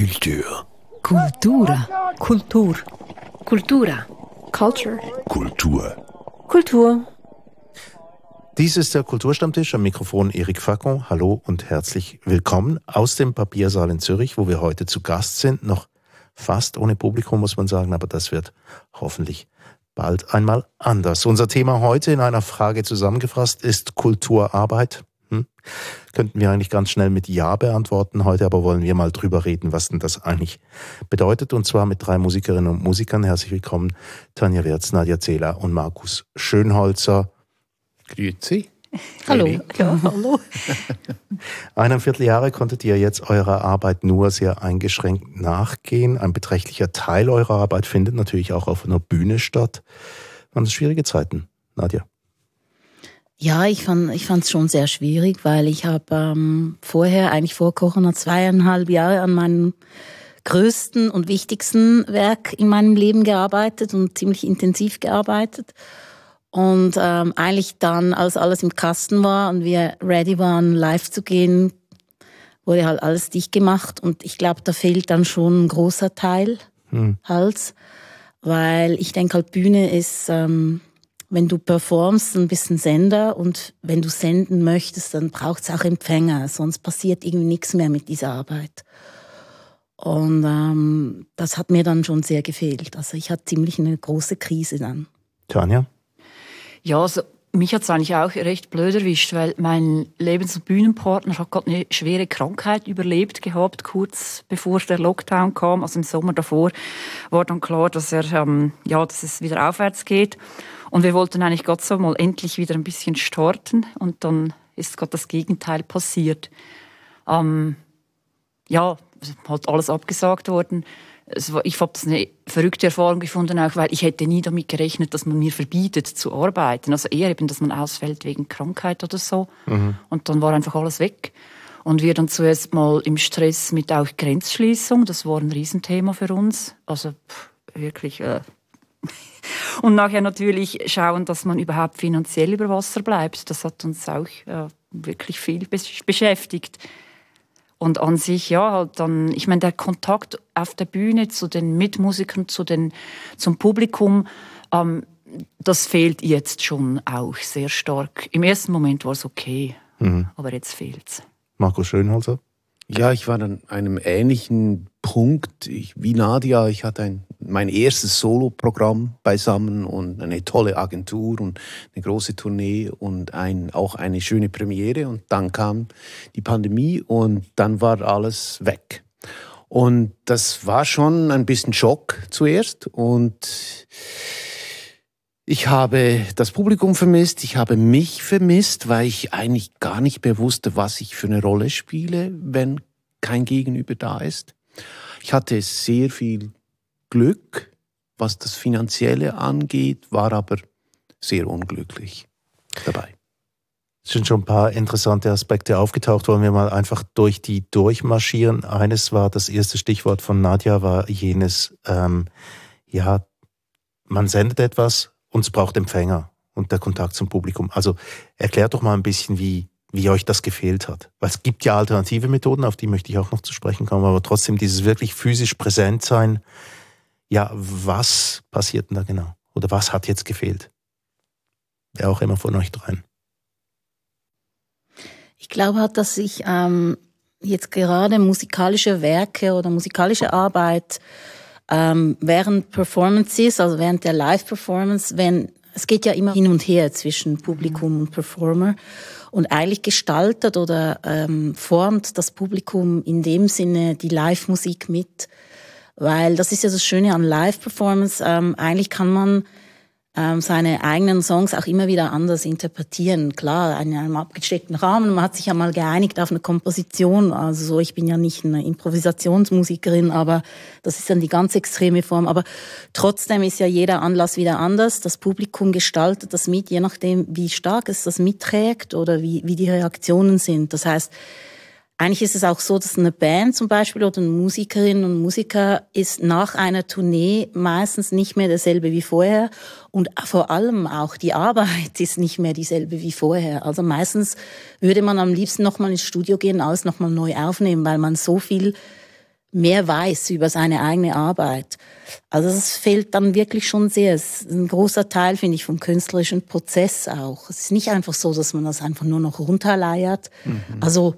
Kultur. Kultura. Kultur. Kultura. Culture. Kultur. Kultur. Dies ist der Kulturstammtisch am Mikrofon Erik Facon. Hallo und herzlich willkommen aus dem Papiersaal in Zürich, wo wir heute zu Gast sind. Noch fast ohne Publikum, muss man sagen, aber das wird hoffentlich bald einmal anders. Unser Thema heute in einer Frage zusammengefasst ist Kulturarbeit. Hm? Könnten wir eigentlich ganz schnell mit Ja beantworten. Heute aber wollen wir mal drüber reden, was denn das eigentlich bedeutet. Und zwar mit drei Musikerinnen und Musikern. Herzlich willkommen, Tanja Wirz, Nadja Zehler und Markus Schönholzer. Grüezi. Hallo. Ja, hallo. Eineinviertel Jahre konntet ihr jetzt eurer Arbeit nur sehr eingeschränkt nachgehen. Ein beträchtlicher Teil eurer Arbeit findet natürlich auch auf einer Bühne statt. Waren das schwierige Zeiten, Nadja? Ja, ich fand ich fand's schon sehr schwierig, weil ich habe ähm, vorher eigentlich vor Corona zweieinhalb Jahre an meinem größten und wichtigsten Werk in meinem Leben gearbeitet und ziemlich intensiv gearbeitet. Und ähm, eigentlich dann, als alles im Kasten war und wir ready waren, live zu gehen, wurde halt alles dicht gemacht. Und ich glaube, da fehlt dann schon ein großer Teil Hm. halt, weil ich denke halt, Bühne ist, ähm, wenn du performst, ein bisschen Sender und wenn du senden möchtest, dann braucht es auch Empfänger, sonst passiert irgendwie nichts mehr mit dieser Arbeit. Und ähm, das hat mir dann schon sehr gefehlt. Also ich hatte ziemlich eine große Krise dann. Tanja? Ja, also mich hat es eigentlich auch recht blöd erwischt, weil mein Lebens- und Bühnenpartner hat gerade eine schwere Krankheit überlebt gehabt, kurz bevor der Lockdown kam. Also im Sommer davor war dann klar, dass er, ähm, ja, dass es wieder aufwärts geht. Und wir wollten eigentlich gerade so mal endlich wieder ein bisschen starten. Und dann ist gerade das Gegenteil passiert. Ähm, ja, hat alles abgesagt worden. Ich habe das eine verrückte Erfahrung gefunden, auch weil ich hätte nie damit gerechnet, dass man mir verbietet zu arbeiten. Also eher eben, dass man ausfällt wegen Krankheit oder so. Und dann war einfach alles weg. Und wir dann zuerst mal im Stress mit auch Grenzschließung. Das war ein Riesenthema für uns. Also pff, wirklich. Äh. Und nachher natürlich schauen, dass man überhaupt finanziell über Wasser bleibt. Das hat uns auch äh, wirklich viel besch- beschäftigt. Und an sich, ja, halt dann, ich meine, der Kontakt auf der Bühne zu den Mitmusikern, zu den, zum Publikum, ähm, das fehlt jetzt schon auch sehr stark. Im ersten Moment war es okay, aber jetzt fehlt's. Markus Schönholzer? Ja, ich war an einem ähnlichen Punkt ich, wie Nadia. Ich hatte ein, mein erstes Soloprogramm beisammen und eine tolle Agentur und eine große Tournee und ein, auch eine schöne Premiere. Und dann kam die Pandemie und dann war alles weg. Und das war schon ein bisschen Schock zuerst. Und ich habe das Publikum vermisst, ich habe mich vermisst, weil ich eigentlich gar nicht mehr wusste, was ich für eine Rolle spiele, wenn kein Gegenüber da ist. Ich hatte sehr viel Glück, was das Finanzielle angeht, war aber sehr unglücklich dabei. Es sind schon ein paar interessante Aspekte aufgetaucht. Wollen wir mal einfach durch die durchmarschieren? Eines war, das erste Stichwort von Nadja war jenes, ähm, ja, man sendet etwas und es braucht Empfänger und der Kontakt zum Publikum. Also erklärt doch mal ein bisschen, wie, wie euch das gefehlt hat. Weil es gibt ja alternative Methoden, auf die möchte ich auch noch zu sprechen kommen, aber trotzdem dieses wirklich physisch präsent sein. Ja, was passiert denn da genau? Oder was hat jetzt gefehlt? Wer auch immer von euch dreien. Ich glaube halt, dass ich ähm, jetzt gerade musikalische Werke oder musikalische Arbeit ähm, während Performances, also während der Live-Performance, wenn es geht ja immer hin und her zwischen Publikum und Performer und eigentlich gestaltet oder ähm, formt das Publikum in dem Sinne die Live-Musik mit, weil das ist ja das Schöne an Live-Performance. Ähm, eigentlich kann man ähm, seine eigenen Songs auch immer wieder anders interpretieren. Klar, in einem abgesteckten Rahmen. Man hat sich ja mal geeinigt auf eine Komposition. Also so, ich bin ja nicht eine Improvisationsmusikerin, aber das ist dann die ganz extreme Form. Aber trotzdem ist ja jeder Anlass wieder anders. Das Publikum gestaltet das mit, je nachdem, wie stark es das mitträgt oder wie, wie die Reaktionen sind. Das heißt, eigentlich ist es auch so, dass eine Band zum Beispiel oder eine Musikerin und Musiker ist nach einer Tournee meistens nicht mehr derselbe wie vorher und vor allem auch die Arbeit ist nicht mehr dieselbe wie vorher. Also meistens würde man am liebsten nochmal ins Studio gehen, alles nochmal neu aufnehmen, weil man so viel mehr weiß über seine eigene Arbeit. Also es fehlt dann wirklich schon sehr. Es ist ein großer Teil, finde ich, vom künstlerischen Prozess auch. Es ist nicht einfach so, dass man das einfach nur noch runterleiert. Mhm. Also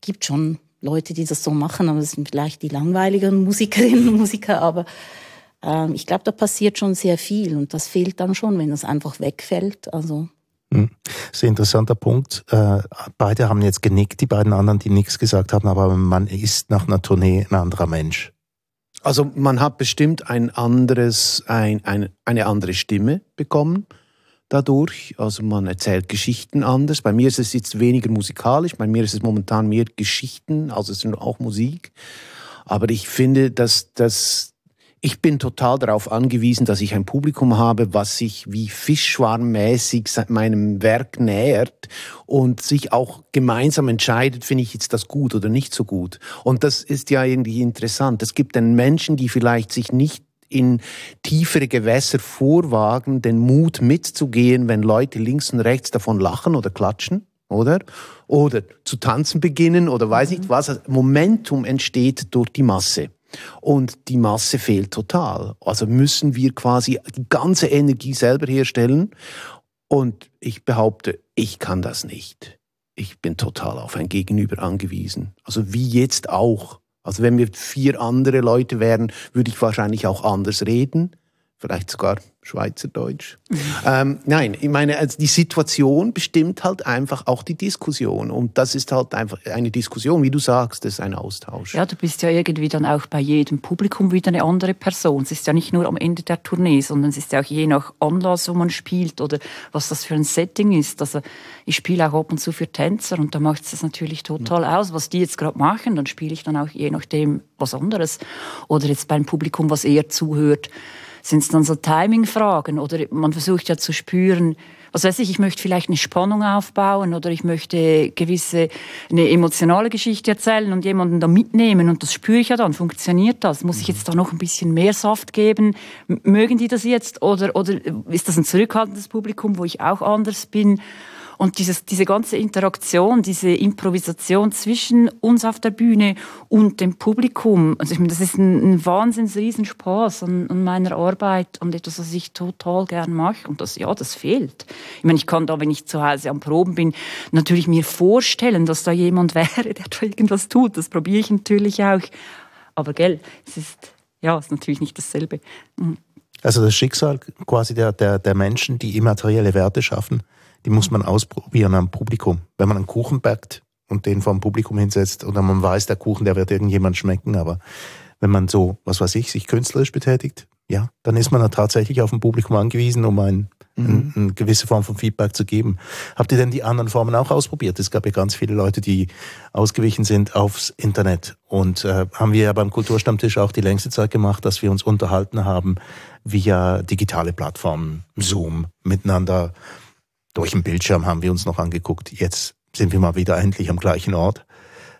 gibt schon Leute, die das so machen, aber das sind vielleicht die langweiligeren Musikerinnen und Musiker. Aber ähm, ich glaube, da passiert schon sehr viel und das fehlt dann schon, wenn das einfach wegfällt. Also hm. Sehr interessanter Punkt. Äh, beide haben jetzt genickt, die beiden anderen, die nichts gesagt haben, aber man ist nach einer Tournee ein anderer Mensch. Also man hat bestimmt ein anderes, ein, ein, eine andere Stimme bekommen dadurch. Also man erzählt Geschichten anders. Bei mir ist es jetzt weniger musikalisch, bei mir ist es momentan mehr Geschichten, also es sind auch Musik. Aber ich finde, dass, dass ich bin total darauf angewiesen, dass ich ein Publikum habe, was sich wie fischschwarmmäßig meinem Werk nähert und sich auch gemeinsam entscheidet, finde ich jetzt das gut oder nicht so gut. Und das ist ja irgendwie interessant. Es gibt dann Menschen, die vielleicht sich nicht in tiefere Gewässer vorwagen, den Mut mitzugehen, wenn Leute links und rechts davon lachen oder klatschen, oder? Oder zu tanzen beginnen oder weiß nicht was. Momentum entsteht durch die Masse. Und die Masse fehlt total. Also müssen wir quasi die ganze Energie selber herstellen. Und ich behaupte, ich kann das nicht. Ich bin total auf ein Gegenüber angewiesen. Also wie jetzt auch. Also wenn wir vier andere Leute wären, würde ich wahrscheinlich auch anders reden. Vielleicht sogar Schweizerdeutsch. Mhm. Ähm, nein, ich meine, also die Situation bestimmt halt einfach auch die Diskussion. Und das ist halt einfach eine Diskussion, wie du sagst, das ist ein Austausch. Ja, du bist ja irgendwie dann auch bei jedem Publikum wieder eine andere Person. Es ist ja nicht nur am Ende der Tournee, sondern es ist ja auch je nach Anlass, wo man spielt oder was das für ein Setting ist. Also ich spiele auch ab und zu für Tänzer und da macht es das natürlich total mhm. aus, was die jetzt gerade machen. Dann spiele ich dann auch je nachdem was anderes. Oder jetzt beim Publikum, was eher zuhört sind es dann so Timing-Fragen oder man versucht ja zu spüren, was weiß ich, ich möchte vielleicht eine Spannung aufbauen oder ich möchte gewisse, eine emotionale Geschichte erzählen und jemanden da mitnehmen und das spüre ich ja dann, funktioniert das? Muss ich jetzt da noch ein bisschen mehr Saft geben? Mögen die das jetzt oder, oder ist das ein zurückhaltendes Publikum, wo ich auch anders bin? Und dieses, diese ganze Interaktion, diese Improvisation zwischen uns auf der Bühne und dem Publikum, also ich meine, das ist ein, ein wahnsinns Riesenspaß an, an meiner Arbeit und etwas, was ich total gern mache. Und das, ja, das fehlt. Ich meine, ich kann da, wenn ich zu Hause am Proben bin, natürlich mir vorstellen, dass da jemand wäre, der da irgendwas tut. Das probiere ich natürlich auch. Aber gell, es ist, ja, es ist natürlich nicht dasselbe. Mhm. Also das Schicksal quasi der, der, der Menschen, die immaterielle Werte schaffen, die muss man ausprobieren am Publikum. Wenn man einen Kuchen backt und den vom Publikum hinsetzt oder man weiß, der Kuchen, der wird irgendjemand schmecken, aber wenn man so, was weiß ich, sich künstlerisch betätigt, ja, dann ist man dann tatsächlich auf ein Publikum angewiesen, um ein, mhm. ein, eine gewisse Form von Feedback zu geben. Habt ihr denn die anderen Formen auch ausprobiert? Es gab ja ganz viele Leute, die ausgewichen sind aufs Internet. Und äh, haben wir ja beim Kulturstammtisch auch die längste Zeit gemacht, dass wir uns unterhalten haben via digitale Plattformen, Zoom, miteinander durch den Bildschirm haben wir uns noch angeguckt. Jetzt sind wir mal wieder endlich am gleichen Ort.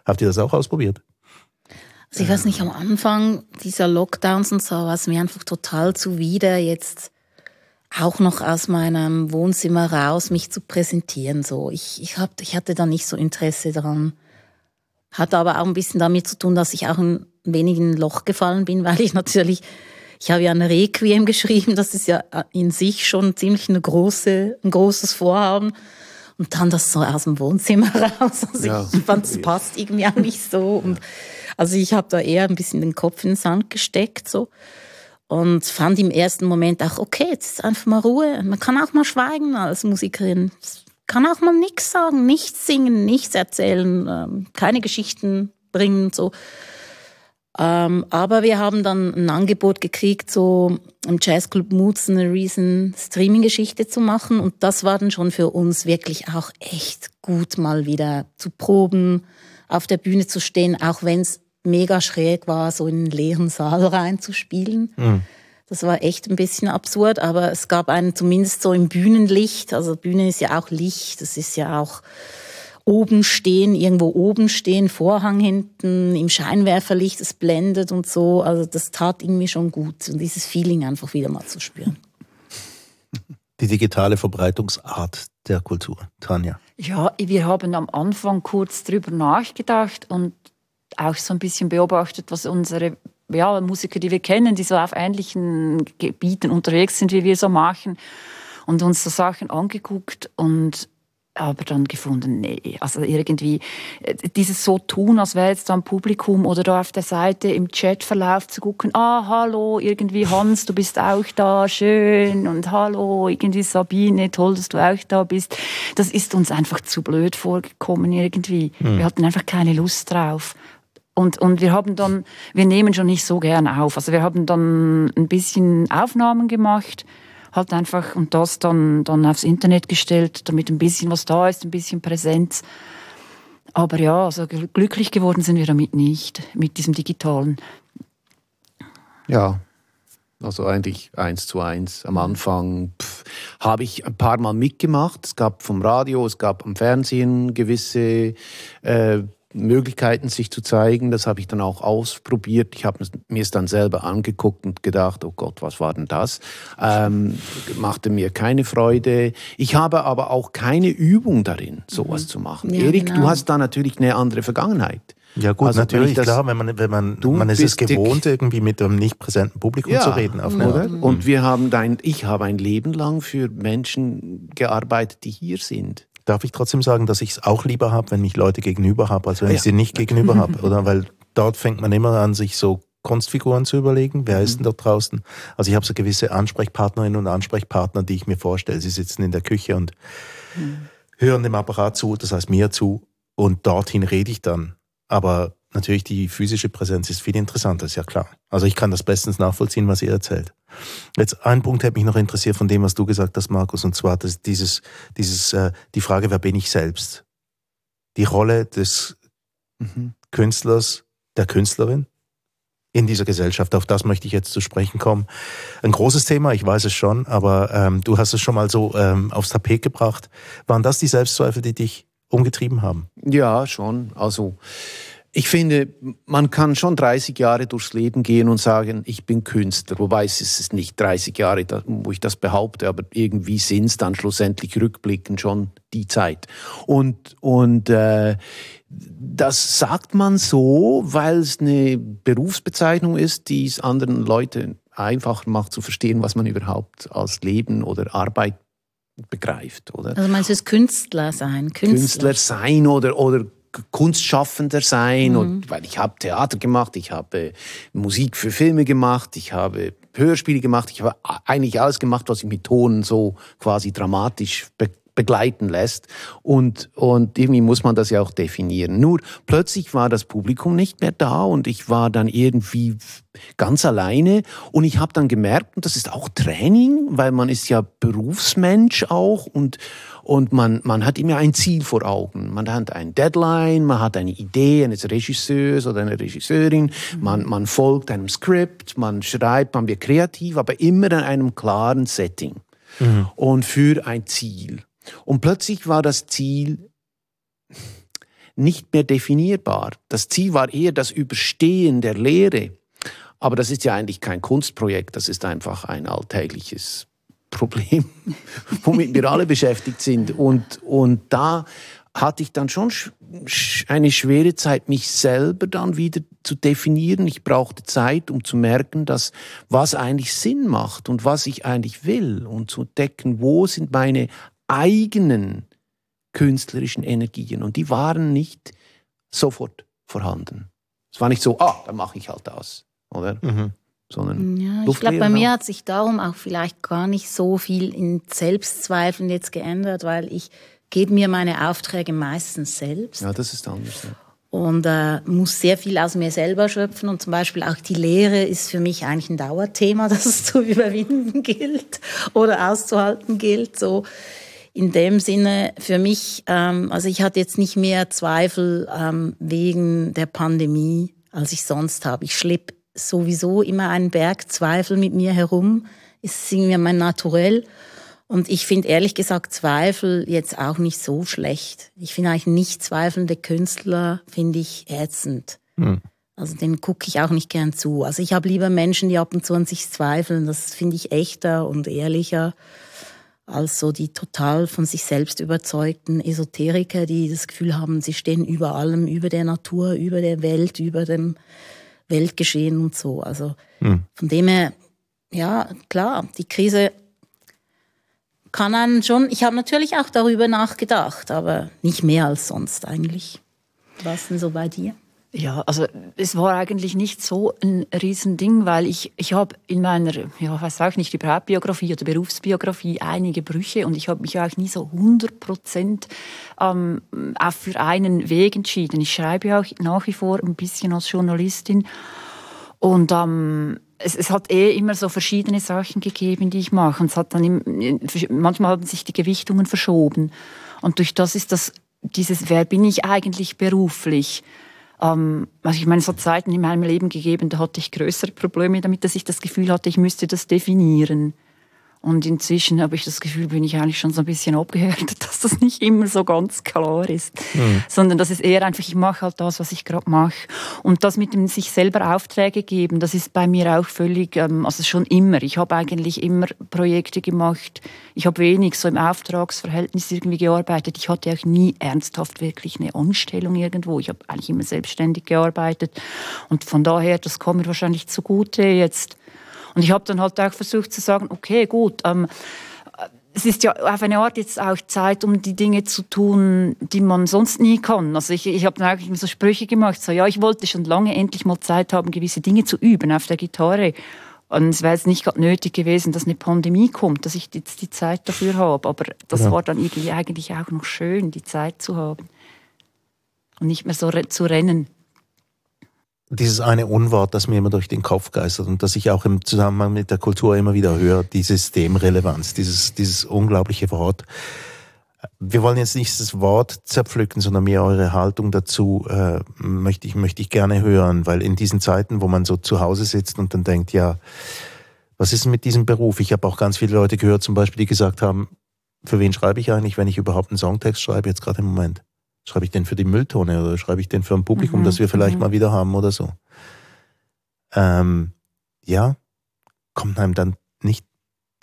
Habt ihr das auch ausprobiert? Also ich weiß nicht, am Anfang dieser Lockdowns und so war es mir einfach total zuwider, jetzt auch noch aus meinem Wohnzimmer raus mich zu präsentieren. So, ich, ich, hab, ich hatte da nicht so Interesse daran. Hatte aber auch ein bisschen damit zu tun, dass ich auch ein wenig in ein Loch gefallen bin, weil ich natürlich ich habe ja ein Requiem geschrieben, das ist ja in sich schon ziemlich eine große, ein großes Vorhaben. Und dann das so aus dem Wohnzimmer raus. Also ja. ich fand, es passt irgendwie auch nicht so. Und also ich habe da eher ein bisschen den Kopf in den Sand gesteckt so und fand im ersten Moment auch okay, jetzt ist einfach mal Ruhe. Man kann auch mal schweigen als Musikerin. Kann auch mal nichts sagen, nichts singen, nichts erzählen, ähm, keine Geschichten bringen so. Ähm, aber wir haben dann ein Angebot gekriegt, so im Jazzclub Moods eine riesen Streaming-Geschichte zu machen. Und das war dann schon für uns wirklich auch echt gut, mal wieder zu proben, auf der Bühne zu stehen, auch wenn es mega schräg war, so in einen leeren Saal reinzuspielen. Mhm. Das war echt ein bisschen absurd, aber es gab einen zumindest so im Bühnenlicht. Also Bühne ist ja auch Licht, das ist ja auch oben stehen, irgendwo oben stehen, Vorhang hinten, im Scheinwerferlicht, es blendet und so. Also das tat irgendwie schon gut und dieses Feeling einfach wieder mal zu spüren. Die digitale Verbreitungsart der Kultur. Tanja. Ja, wir haben am Anfang kurz drüber nachgedacht und auch so ein bisschen beobachtet, was unsere ja, Musiker, die wir kennen, die so auf ähnlichen Gebieten unterwegs sind, wie wir so machen, und uns so Sachen angeguckt und aber dann gefunden, nee, also irgendwie äh, dieses so tun, als wäre jetzt da ein Publikum oder da auf der Seite im Chatverlauf zu gucken, ah, hallo, irgendwie Hans, du bist auch da, schön und hallo, irgendwie Sabine, toll, dass du auch da bist. Das ist uns einfach zu blöd vorgekommen irgendwie. Mhm. Wir hatten einfach keine Lust drauf. Und, und wir haben dann, wir nehmen schon nicht so gern auf. Also wir haben dann ein bisschen Aufnahmen gemacht, halt einfach und das dann, dann aufs Internet gestellt, damit ein bisschen was da ist, ein bisschen Präsenz. Aber ja, also glücklich geworden sind wir damit nicht, mit diesem Digitalen. Ja, also eigentlich eins zu eins. Am Anfang habe ich ein paar Mal mitgemacht. Es gab vom Radio, es gab am Fernsehen gewisse äh, Möglichkeiten, sich zu zeigen. Das habe ich dann auch ausprobiert. Ich habe mir es dann selber angeguckt und gedacht, oh Gott, was war denn das? Ähm, machte mir keine Freude. Ich habe aber auch keine Übung darin, sowas mhm. zu machen. Ja, Erik, genau. du hast da natürlich eine andere Vergangenheit. Ja gut, also natürlich, das, klar, wenn man, wenn man, man ist es gewohnt, irgendwie mit einem nicht präsenten Publikum ja, zu reden. Auf oder? Und wir haben dein, ich habe ein Leben lang für Menschen gearbeitet, die hier sind darf ich trotzdem sagen, dass ich es auch lieber habe, wenn ich Leute gegenüber habe, als wenn ja. ich sie nicht gegenüber habe. Oder weil dort fängt man immer an, sich so Kunstfiguren zu überlegen. Wer ist denn dort draußen? Also ich habe so gewisse Ansprechpartnerinnen und Ansprechpartner, die ich mir vorstelle. Sie sitzen in der Küche und mhm. hören dem Apparat zu, das heißt mir zu, und dorthin rede ich dann. Aber natürlich die physische Präsenz ist viel interessanter, ist ja klar. Also ich kann das bestens nachvollziehen, was ihr erzählt. Jetzt ein Punkt hätte mich noch interessiert von dem, was du gesagt hast, Markus, und zwar das, dieses, dieses, äh, die Frage, wer bin ich selbst? Die Rolle des mhm. Künstlers, der Künstlerin in dieser Gesellschaft. Auf das möchte ich jetzt zu sprechen kommen. Ein großes Thema, ich weiß es schon, aber ähm, du hast es schon mal so ähm, aufs Tapet gebracht. Waren das die Selbstzweifel, die dich umgetrieben haben? Ja, schon. Also ich finde, man kann schon 30 Jahre durchs Leben gehen und sagen, ich bin Künstler. Wobei es ist nicht 30 Jahre, wo ich das behaupte, aber irgendwie sind es dann schlussendlich rückblickend schon die Zeit. Und, und äh, das sagt man so, weil es eine Berufsbezeichnung ist, die es anderen Leuten einfacher macht zu verstehen, was man überhaupt als Leben oder Arbeit begreift, oder? Also meinst du es Künstler sein? Künstler, Künstler sein oder, oder Kunstschaffender sein mhm. und weil ich habe Theater gemacht, ich habe Musik für Filme gemacht, ich habe Hörspiele gemacht, ich habe eigentlich alles gemacht, was ich mit Tonen so quasi dramatisch be begleiten lässt. Und, und irgendwie muss man das ja auch definieren. Nur plötzlich war das Publikum nicht mehr da und ich war dann irgendwie ganz alleine und ich habe dann gemerkt, und das ist auch Training, weil man ist ja Berufsmensch auch und und man, man hat immer ein Ziel vor Augen. Man hat ein Deadline, man hat eine Idee eines Regisseurs oder einer Regisseurin, man, man folgt einem Skript, man schreibt, man wird kreativ, aber immer in einem klaren Setting mhm. und für ein Ziel. Und plötzlich war das Ziel nicht mehr definierbar. Das Ziel war eher das Überstehen der Lehre. Aber das ist ja eigentlich kein Kunstprojekt, das ist einfach ein alltägliches Problem, womit wir alle beschäftigt sind. Und, und da hatte ich dann schon eine schwere Zeit, mich selber dann wieder zu definieren. Ich brauchte Zeit, um zu merken, dass was eigentlich Sinn macht und was ich eigentlich will und zu decken, wo sind meine eigenen künstlerischen Energien. Und die waren nicht sofort vorhanden. Es war nicht so, ah, dann mache ich halt das, oder? Mhm sondern ja, ich glaube, bei mir hat sich darum auch vielleicht gar nicht so viel in Selbstzweifeln jetzt geändert, weil ich gebe mir meine Aufträge meistens selbst. Ja, das ist anders. Ja. Und äh, muss sehr viel aus mir selber schöpfen. Und zum Beispiel auch die Lehre ist für mich eigentlich ein Dauerthema, das es zu überwinden gilt oder auszuhalten gilt. So in dem Sinne für mich, ähm, also ich hatte jetzt nicht mehr Zweifel ähm, wegen der Pandemie, als ich sonst habe. Ich schleppe sowieso immer einen Berg Zweifel mit mir herum. Ist irgendwie mein Naturell. Und ich finde ehrlich gesagt Zweifel jetzt auch nicht so schlecht. Ich finde eigentlich nicht zweifelnde Künstler, finde ich ätzend. Hm. Also den gucke ich auch nicht gern zu. Also ich habe lieber Menschen, die ab und zu an sich zweifeln. Das finde ich echter und ehrlicher. Als so die total von sich selbst überzeugten Esoteriker, die das Gefühl haben, sie stehen über allem, über der Natur, über der Welt, über dem Weltgeschehen und so. Also mhm. von dem her, ja, klar, die Krise kann einen schon, ich habe natürlich auch darüber nachgedacht, aber nicht mehr als sonst eigentlich. Was denn so bei dir? Ja, also es war eigentlich nicht so ein Riesending, weil ich, ich habe in meiner, ja, weiß auch nicht, überhaupt Biografie oder Berufsbiografie einige Brüche und ich habe mich auch nie so 100 Prozent ähm, für einen Weg entschieden. Ich schreibe auch nach wie vor ein bisschen als Journalistin und ähm, es, es, hat eh immer so verschiedene Sachen gegeben, die ich mache. Und es hat dann im, manchmal haben sich die Gewichtungen verschoben. Und durch das ist das, dieses, wer bin ich eigentlich beruflich? Ähm, also ich meine, so Zeiten in meinem Leben gegeben, da hatte ich größere Probleme damit, dass ich das Gefühl hatte, ich müsste das definieren. Und inzwischen habe ich das Gefühl, bin ich eigentlich schon so ein bisschen abgehärtet, dass das nicht immer so ganz klar ist, mhm. sondern dass es eher einfach, ich mache halt das, was ich gerade mache. Und das mit dem sich selber Aufträge geben, das ist bei mir auch völlig, ähm, also schon immer. Ich habe eigentlich immer Projekte gemacht. Ich habe wenig so im Auftragsverhältnis irgendwie gearbeitet. Ich hatte auch nie ernsthaft wirklich eine Anstellung irgendwo. Ich habe eigentlich immer selbstständig gearbeitet. Und von daher, das kommt mir wahrscheinlich zugute jetzt und ich habe dann halt auch versucht zu sagen, okay, gut, ähm, es ist ja auf eine Art jetzt auch Zeit, um die Dinge zu tun, die man sonst nie kann. Also ich, ich habe dann eigentlich so Sprüche gemacht, so ja, ich wollte schon lange endlich mal Zeit haben, gewisse Dinge zu üben auf der Gitarre. Und es wäre jetzt nicht gerade nötig gewesen, dass eine Pandemie kommt, dass ich jetzt die Zeit dafür habe. Aber das ja. war dann irgendwie eigentlich auch noch schön, die Zeit zu haben. Und nicht mehr so zu rennen dieses eine Unwort, das mir immer durch den Kopf geistert und das ich auch im Zusammenhang mit der Kultur immer wieder höre, die Systemrelevanz, dieses, dieses unglaubliche Wort. Wir wollen jetzt nicht das Wort zerpflücken, sondern mehr eure Haltung dazu äh, möchte, ich, möchte ich gerne hören, weil in diesen Zeiten, wo man so zu Hause sitzt und dann denkt, ja, was ist mit diesem Beruf? Ich habe auch ganz viele Leute gehört, zum Beispiel, die gesagt haben, für wen schreibe ich eigentlich, wenn ich überhaupt einen Songtext schreibe, jetzt gerade im Moment? Schreibe ich den für die Mülltonne oder schreibe ich den für ein Publikum, mhm. das wir vielleicht mhm. mal wieder haben oder so? Ähm, ja, kommt einem dann nicht,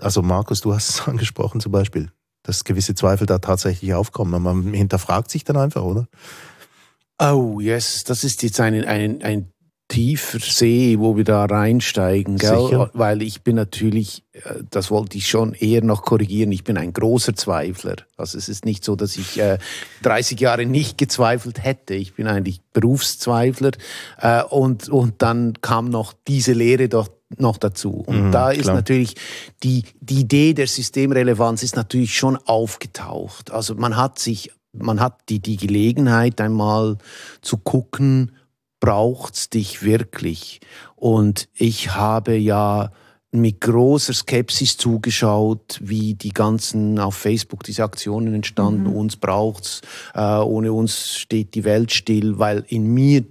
also Markus, du hast es angesprochen zum Beispiel, dass gewisse Zweifel da tatsächlich aufkommen. Man hinterfragt sich dann einfach, oder? Oh, yes, das ist jetzt ein, ein, ein tiefer See, wo wir da reinsteigen, gell? Weil ich bin natürlich, äh, das wollte ich schon eher noch korrigieren, ich bin ein großer Zweifler. Also es ist nicht so, dass ich äh, 30 Jahre nicht gezweifelt hätte. Ich bin eigentlich Berufszweifler äh, und, und dann kam noch diese Lehre doch noch dazu. Und mhm, da ist klar. natürlich die, die Idee der Systemrelevanz ist natürlich schon aufgetaucht. Also man hat sich, man hat die, die Gelegenheit einmal zu gucken, braucht's dich wirklich? Und ich habe ja mit großer Skepsis zugeschaut, wie die ganzen auf Facebook diese Aktionen entstanden. Mhm. Uns braucht's, äh, ohne uns steht die Welt still, weil in mir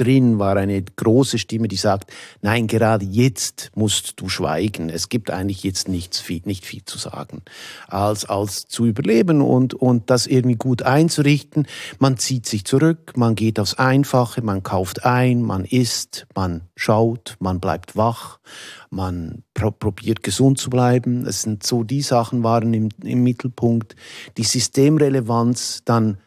drin war eine große Stimme, die sagt, nein, gerade jetzt musst du schweigen. Es gibt eigentlich jetzt nichts viel, nicht viel zu sagen, als, als zu überleben und, und das irgendwie gut einzurichten. Man zieht sich zurück, man geht aufs Einfache, man kauft ein, man isst, man schaut, man bleibt wach, man pro probiert gesund zu bleiben. Es sind so die Sachen waren im, im Mittelpunkt. Die Systemrelevanz dann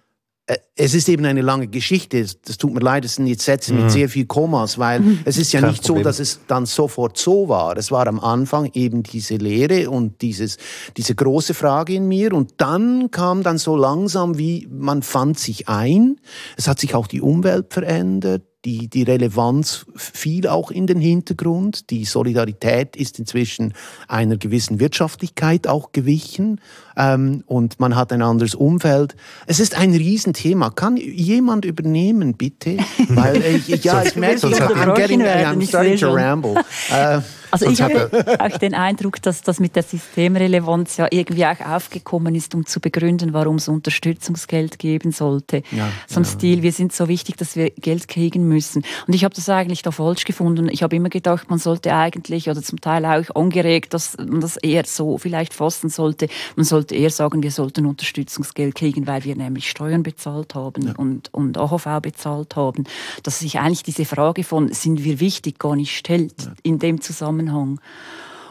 es ist eben eine lange Geschichte. Das tut mir leid, es sind jetzt Sätze mit mhm. sehr viel Kommas, weil mhm. es ist ja Kein nicht Problem. so, dass es dann sofort so war. Es war am Anfang eben diese Lehre und dieses, diese große Frage in mir und dann kam dann so langsam, wie man fand sich ein. Es hat sich auch die Umwelt verändert die, die Relevanz fiel auch in den Hintergrund. Die Solidarität ist inzwischen einer gewissen Wirtschaftlichkeit auch gewichen ähm, und man hat ein anderes Umfeld. Es ist ein Riesenthema. Kann jemand übernehmen, bitte? Weil ich, ja, ich merke, ich, I'm, getting, I'm starting to ramble. Uh, also ich habe auch den Eindruck, dass das mit der Systemrelevanz ja irgendwie auch aufgekommen ist, um zu begründen, warum es Unterstützungsgeld geben sollte. Ja, so ein ja. Stil, wir sind so wichtig, dass wir Geld kriegen müssen. Und ich habe das eigentlich da falsch gefunden. Ich habe immer gedacht, man sollte eigentlich, oder zum Teil auch angeregt, dass man das eher so vielleicht fassen sollte. Man sollte eher sagen, wir sollten Unterstützungsgeld kriegen, weil wir nämlich Steuern bezahlt haben ja. und, und AHV bezahlt haben. Dass sich eigentlich diese Frage von, sind wir wichtig, gar nicht stellt in dem Zusammenhang. Zusammenhang.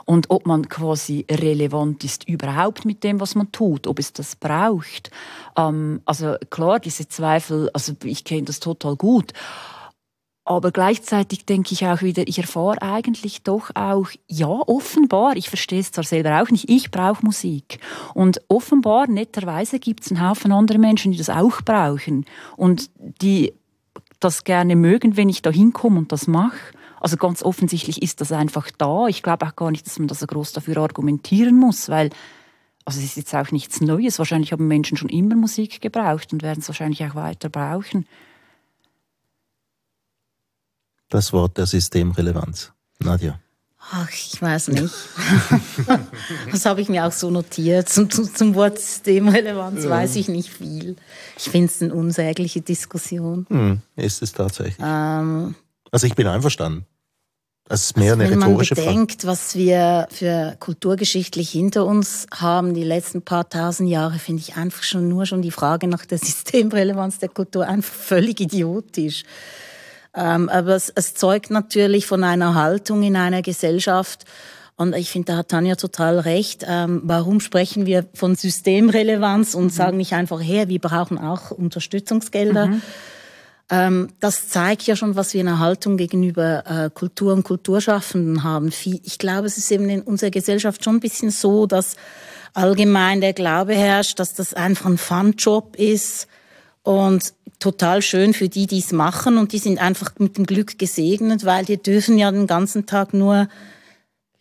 und ob man quasi relevant ist überhaupt mit dem, was man tut, ob es das braucht. Ähm, also klar, diese Zweifel, also ich kenne das total gut. Aber gleichzeitig denke ich auch wieder, ich erfahre eigentlich doch auch, ja, offenbar, ich verstehe es zwar selber auch nicht, ich brauche Musik. Und offenbar, netterweise gibt es einen Haufen andere Menschen, die das auch brauchen und die das gerne mögen, wenn ich da hinkomme und das mache. Also ganz offensichtlich ist das einfach da. Ich glaube auch gar nicht, dass man das so groß dafür argumentieren muss, weil also es ist jetzt auch nichts Neues. Wahrscheinlich haben Menschen schon immer Musik gebraucht und werden es wahrscheinlich auch weiter brauchen das Wort der Systemrelevanz. Nadja. Ach, ich weiß nicht. das habe ich mir auch so notiert. Zum, zum, zum Wort Systemrelevanz ja. weiß ich nicht viel. Ich finde es eine unsägliche Diskussion. Hm, ist es tatsächlich. Ähm, also ich bin einverstanden. Das ist mehr also eine rhetorische Frage. Wenn man bedenkt, was wir für kulturgeschichtlich hinter uns haben, die letzten paar tausend Jahre, finde ich einfach schon nur schon die Frage nach der Systemrelevanz der Kultur einfach völlig idiotisch. Ähm, aber es, es zeugt natürlich von einer Haltung in einer Gesellschaft, und ich finde, da hat Tanja total recht. Ähm, warum sprechen wir von Systemrelevanz und mhm. sagen nicht einfach, her, wir brauchen auch Unterstützungsgelder? Mhm. Ähm, das zeigt ja schon, was wir in der Haltung gegenüber äh, Kultur und Kulturschaffenden haben. Ich glaube, es ist eben in unserer Gesellschaft schon ein bisschen so, dass allgemein der Glaube herrscht, dass das einfach ein Fun-Job ist und total schön für die, die es machen und die sind einfach mit dem Glück gesegnet, weil die dürfen ja den ganzen Tag nur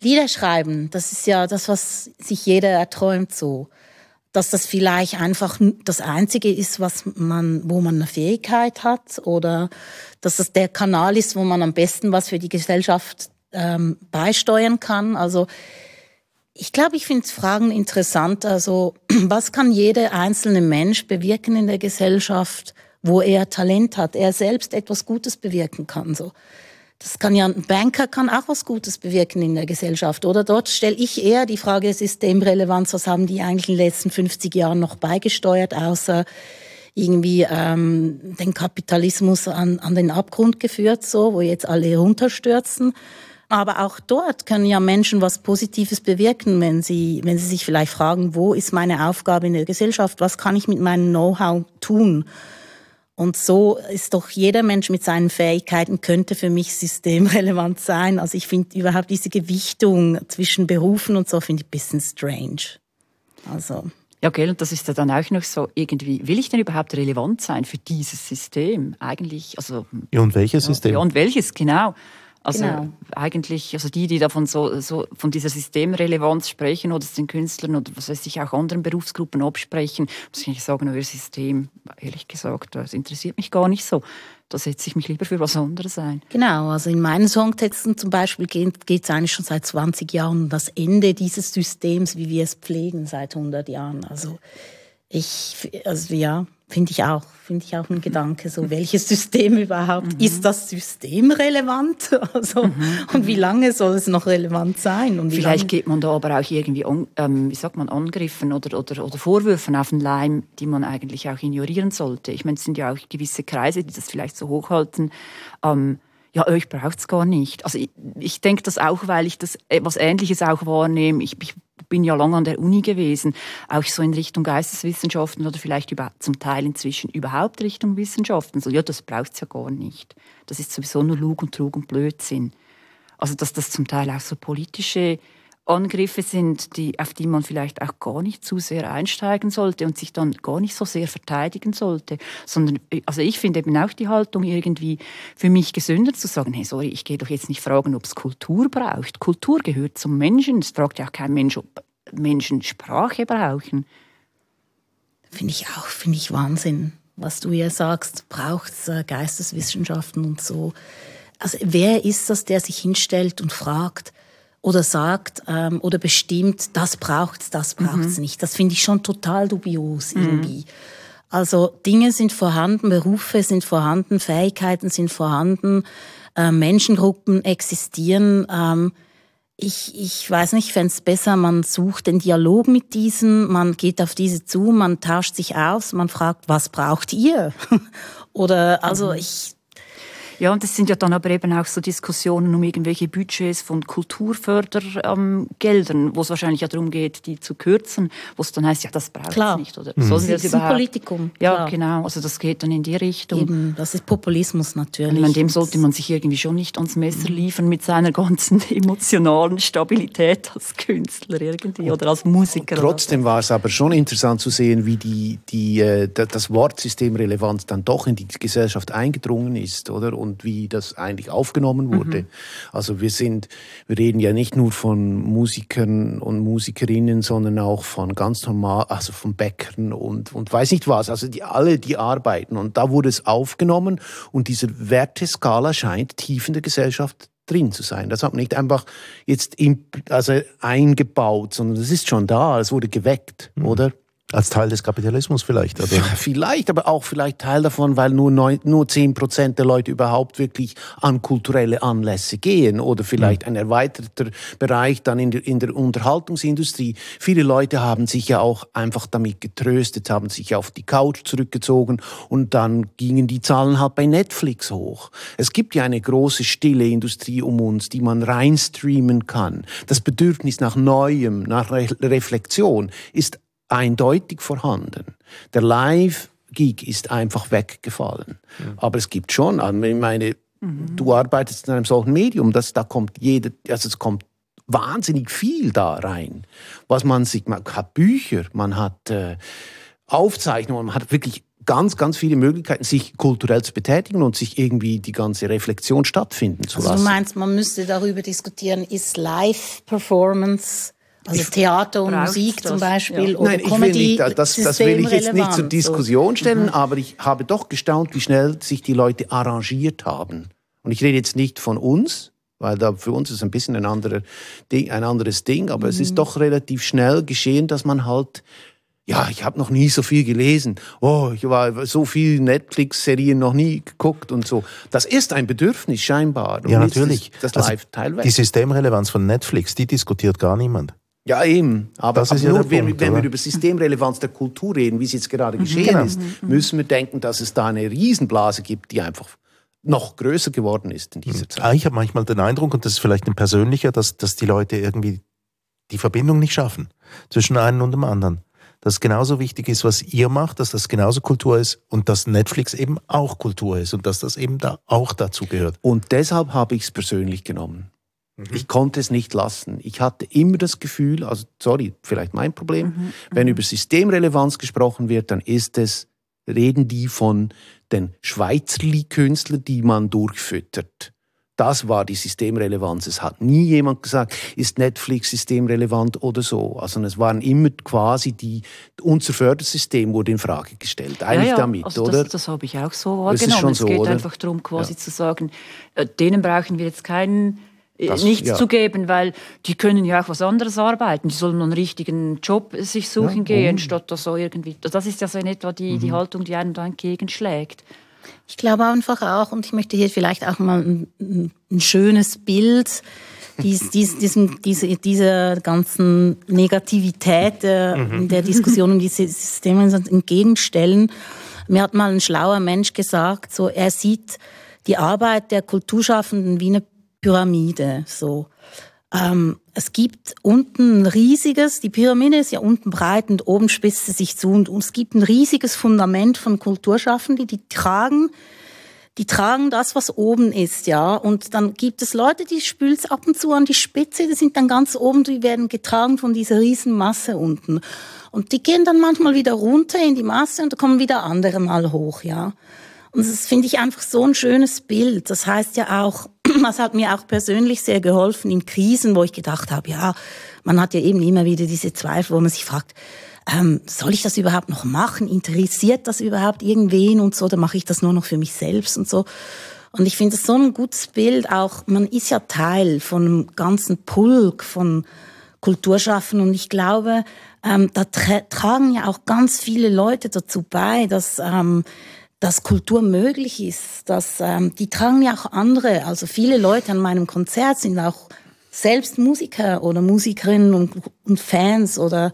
Lieder schreiben. Das ist ja das, was sich jeder erträumt so. Dass das vielleicht einfach das Einzige ist, was man, wo man eine Fähigkeit hat oder dass das der Kanal ist, wo man am besten was für die Gesellschaft ähm, beisteuern kann. Also ich glaube, ich finde Fragen interessant. Also, was kann jeder einzelne Mensch bewirken in der Gesellschaft, wo er Talent hat, er selbst etwas Gutes bewirken kann, so. Das kann ja, ein Banker kann auch was Gutes bewirken in der Gesellschaft, oder? Dort stelle ich eher die Frage Systemrelevanz, was haben die eigentlich in den letzten 50 Jahren noch beigesteuert, außer irgendwie ähm, den Kapitalismus an, an den Abgrund geführt, so, wo jetzt alle runterstürzen. Aber auch dort können ja Menschen was Positives bewirken, wenn sie, wenn sie sich vielleicht fragen, wo ist meine Aufgabe in der Gesellschaft? Was kann ich mit meinem Know-how tun? Und so ist doch jeder Mensch mit seinen Fähigkeiten könnte für mich systemrelevant sein. Also ich finde überhaupt diese Gewichtung zwischen Berufen und so finde ich ein bisschen strange. Also. Ja, okay, und das ist ja dann auch noch so irgendwie, will ich denn überhaupt relevant sein für dieses System? Eigentlich, also. Ja, und welches System? Ja, und welches, genau. Also genau. eigentlich, also die, die davon so, so von dieser Systemrelevanz sprechen oder den Künstlern oder was weiß ich auch anderen Berufsgruppen absprechen, muss ich sagen, euer System, ehrlich gesagt, das interessiert mich gar nicht so. Da setze ich mich lieber für was anderes ein. Genau, also in meinen Songtexten zum Beispiel geht es eigentlich schon seit 20 Jahren um das Ende dieses Systems, wie wir es pflegen seit 100 Jahren. Also ich, also ja, Finde ich auch, finde ich auch ein Gedanke, so welches System überhaupt, mhm. ist das System relevant? Also, mhm. und wie lange soll es noch relevant sein? Und Vielleicht geht man da aber auch irgendwie, ähm, wie sagt man, Angriffen oder, oder, oder Vorwürfen auf den Leim, die man eigentlich auch ignorieren sollte. Ich meine, es sind ja auch gewisse Kreise, die das vielleicht so hochhalten. Ähm, ja, euch braucht es gar nicht. Also ich, ich denke das auch, weil ich das etwas Ähnliches auch wahrnehme. Ich, ich bin ja lange an der Uni gewesen, auch so in Richtung Geisteswissenschaften oder vielleicht über, zum Teil inzwischen überhaupt Richtung Wissenschaften. So, ja, das braucht es ja gar nicht. Das ist sowieso nur Lug und Trug und Blödsinn. Also, dass das zum Teil auch so politische Angriffe sind, die, auf die man vielleicht auch gar nicht zu sehr einsteigen sollte und sich dann gar nicht so sehr verteidigen sollte, sondern also ich finde eben auch die Haltung irgendwie für mich gesünder zu sagen, hey, sorry, ich gehe doch jetzt nicht fragen, ob es Kultur braucht. Kultur gehört zum Menschen. Es fragt ja auch kein Mensch, ob Menschen Sprache brauchen. Finde ich auch, finde ich Wahnsinn, was du hier sagst, braucht es äh, Geisteswissenschaften und so. Also wer ist das, der sich hinstellt und fragt, oder sagt ähm, oder bestimmt, das braucht's, das braucht's mhm. nicht. Das finde ich schon total dubios mhm. irgendwie. Also Dinge sind vorhanden, Berufe sind vorhanden, Fähigkeiten sind vorhanden, äh, Menschengruppen existieren. Ähm, ich, ich weiß nicht, ich fände es besser, man sucht den Dialog mit diesen, man geht auf diese zu, man tauscht sich aus, man fragt, was braucht ihr? Oder also mhm. ich Ja, und das sind ja dann aber eben auch so Diskussionen um irgendwelche Budgets von Kulturfördergeldern, ähm, wo es wahrscheinlich ja darum geht, die zu kürzen, wo es dann heißt, ja, das braucht es nicht. Oder mhm. sollen das, das überhaupt? Politikum. Ja, klar. genau. Also das geht dann in die Richtung. Eben, das ist Populismus natürlich. An dem sollte man sich irgendwie schon nicht ans Messer mhm. liefern mit seiner ganzen emotionalen Stabilität als Künstler irgendwie oder als Musiker. Trotzdem war es aber schon interessant zu sehen, wie die, die, äh, das Wortsystem Relevanz dann doch in die Gesellschaft eingedrungen ist, oder? Und wie das eigentlich aufgenommen wurde. Mhm. Also wir sind, wir reden ja nicht nur von Musikern und Musikerinnen, sondern auch von ganz normal, also von Bäckern und, und weiß nicht was. Also die, alle, die arbeiten. Und da wurde es aufgenommen und diese Werteskala scheint tief in der Gesellschaft drin zu sein. Das hat man nicht einfach jetzt also eingebaut, sondern das ist schon da, es wurde geweckt, mhm. oder? Als Teil des Kapitalismus vielleicht, oder? Vielleicht, aber auch vielleicht Teil davon, weil nur, neun, nur 10 Prozent der Leute überhaupt wirklich an kulturelle Anlässe gehen oder vielleicht mhm. ein erweiterter Bereich dann in der, in der Unterhaltungsindustrie. Viele Leute haben sich ja auch einfach damit getröstet, haben sich auf die Couch zurückgezogen und dann gingen die Zahlen halt bei Netflix hoch. Es gibt ja eine große stille Industrie um uns, die man reinstreamen kann. Das Bedürfnis nach Neuem, nach Re Reflexion ist eindeutig vorhanden. Der Live-Gig ist einfach weggefallen. Mhm. Aber es gibt schon, also ich meine, mhm. du arbeitest in einem solchen Medium, dass da kommt jeder, also es kommt wahnsinnig viel da rein. Was man sich, man hat Bücher, man hat äh, Aufzeichnungen, man hat wirklich ganz, ganz viele Möglichkeiten, sich kulturell zu betätigen und sich irgendwie die ganze Reflexion stattfinden zu also lassen. Du meinst, man müsste darüber diskutieren, ist Live-Performance also Theater und Musik zum Beispiel ja. oder Nein, Comedy. Ich will nicht, das, das will ich jetzt nicht zur Diskussion stellen, so. mhm. aber ich habe doch gestaunt, wie schnell sich die Leute arrangiert haben. Und ich rede jetzt nicht von uns, weil da für uns ist ein bisschen ein, anderer Ding, ein anderes Ding, aber mhm. es ist mhm. doch relativ schnell geschehen, dass man halt ja, ich habe noch nie so viel gelesen. Oh, ich war so viel Netflix-Serien noch nie geguckt und so. Das ist ein Bedürfnis scheinbar. Und ja, natürlich. Das, das also Live-Teil weg. Die Systemrelevanz von Netflix, die diskutiert gar niemand. Ja, eben. Aber, aber nur, ja wenn, Punkt, wenn wir über Systemrelevanz der Kultur reden, wie es jetzt gerade mhm. geschehen genau. ist, müssen wir denken, dass es da eine Riesenblase gibt, die einfach noch größer geworden ist in dieser mhm. Zeit. Ich habe manchmal den Eindruck, und das ist vielleicht ein persönlicher, dass, dass die Leute irgendwie die Verbindung nicht schaffen zwischen einem und dem anderen. Dass es genauso wichtig ist, was ihr macht, dass das genauso Kultur ist und dass Netflix eben auch Kultur ist und dass das eben da auch dazu gehört. Und deshalb habe ich es persönlich genommen. Mhm. Ich konnte es nicht lassen. Ich hatte immer das Gefühl, also sorry, vielleicht mein Problem, mhm. mhm. wenn über Systemrelevanz gesprochen wird, dann ist es, reden die von den Schweizerli-Künstlern, die man durchfüttert. Das war die Systemrelevanz. Es hat nie jemand gesagt, ist Netflix systemrelevant oder so. Also es waren immer quasi die, unser Fördersystem wurde in Frage gestellt. Eigentlich ja, ja. damit, also oder? Das, habe ich auch so wahrgenommen. Es so, geht oder? einfach darum, quasi ja. zu sagen, äh, denen brauchen wir jetzt keinen das, nichts ja. zu geben, weil die können ja auch was anderes arbeiten. Die sollen einen richtigen Job sich suchen ja, gehen, statt das so irgendwie. Das ist ja so in etwa die, mhm. die Haltung, die einem da entgegenschlägt. Ich glaube einfach auch, und ich möchte hier vielleicht auch mal ein, ein schönes Bild dies, dies, diesem, diese, dieser ganzen Negativität der, mhm. der Diskussion um diese Systeme entgegenstellen. Mir hat mal ein schlauer Mensch gesagt, so er sieht die Arbeit der Kulturschaffenden wie eine Pyramide. So. Ähm, es gibt unten ein riesiges, die Pyramide ist ja unten breit und oben spitzt sie sich zu und, es gibt ein riesiges Fundament von Kulturschaffenden, die tragen die tragen das, was oben ist, ja. Und dann gibt es Leute, die spülen es ab und zu an die Spitze, die sind dann ganz oben, die werden getragen von dieser riesen Masse unten. Und die gehen dann manchmal wieder runter in die Masse und da kommen wieder andere mal hoch, ja. Und das finde ich einfach so ein schönes Bild. Das heißt ja auch, das hat mir auch persönlich sehr geholfen in Krisen, wo ich gedacht habe, ja, man hat ja eben immer wieder diese Zweifel, wo man sich fragt, ähm, soll ich das überhaupt noch machen? Interessiert das überhaupt irgendwen und so? Oder mache ich das nur noch für mich selbst und so? Und ich finde das so ein gutes Bild. Auch man ist ja Teil von einem ganzen Pulk von Kulturschaffen und ich glaube, ähm, da tra tragen ja auch ganz viele Leute dazu bei, dass ähm, dass Kultur möglich ist, dass ähm, die tragen ja auch andere. Also viele Leute an meinem Konzert sind auch selbst Musiker oder Musikerinnen und, und Fans oder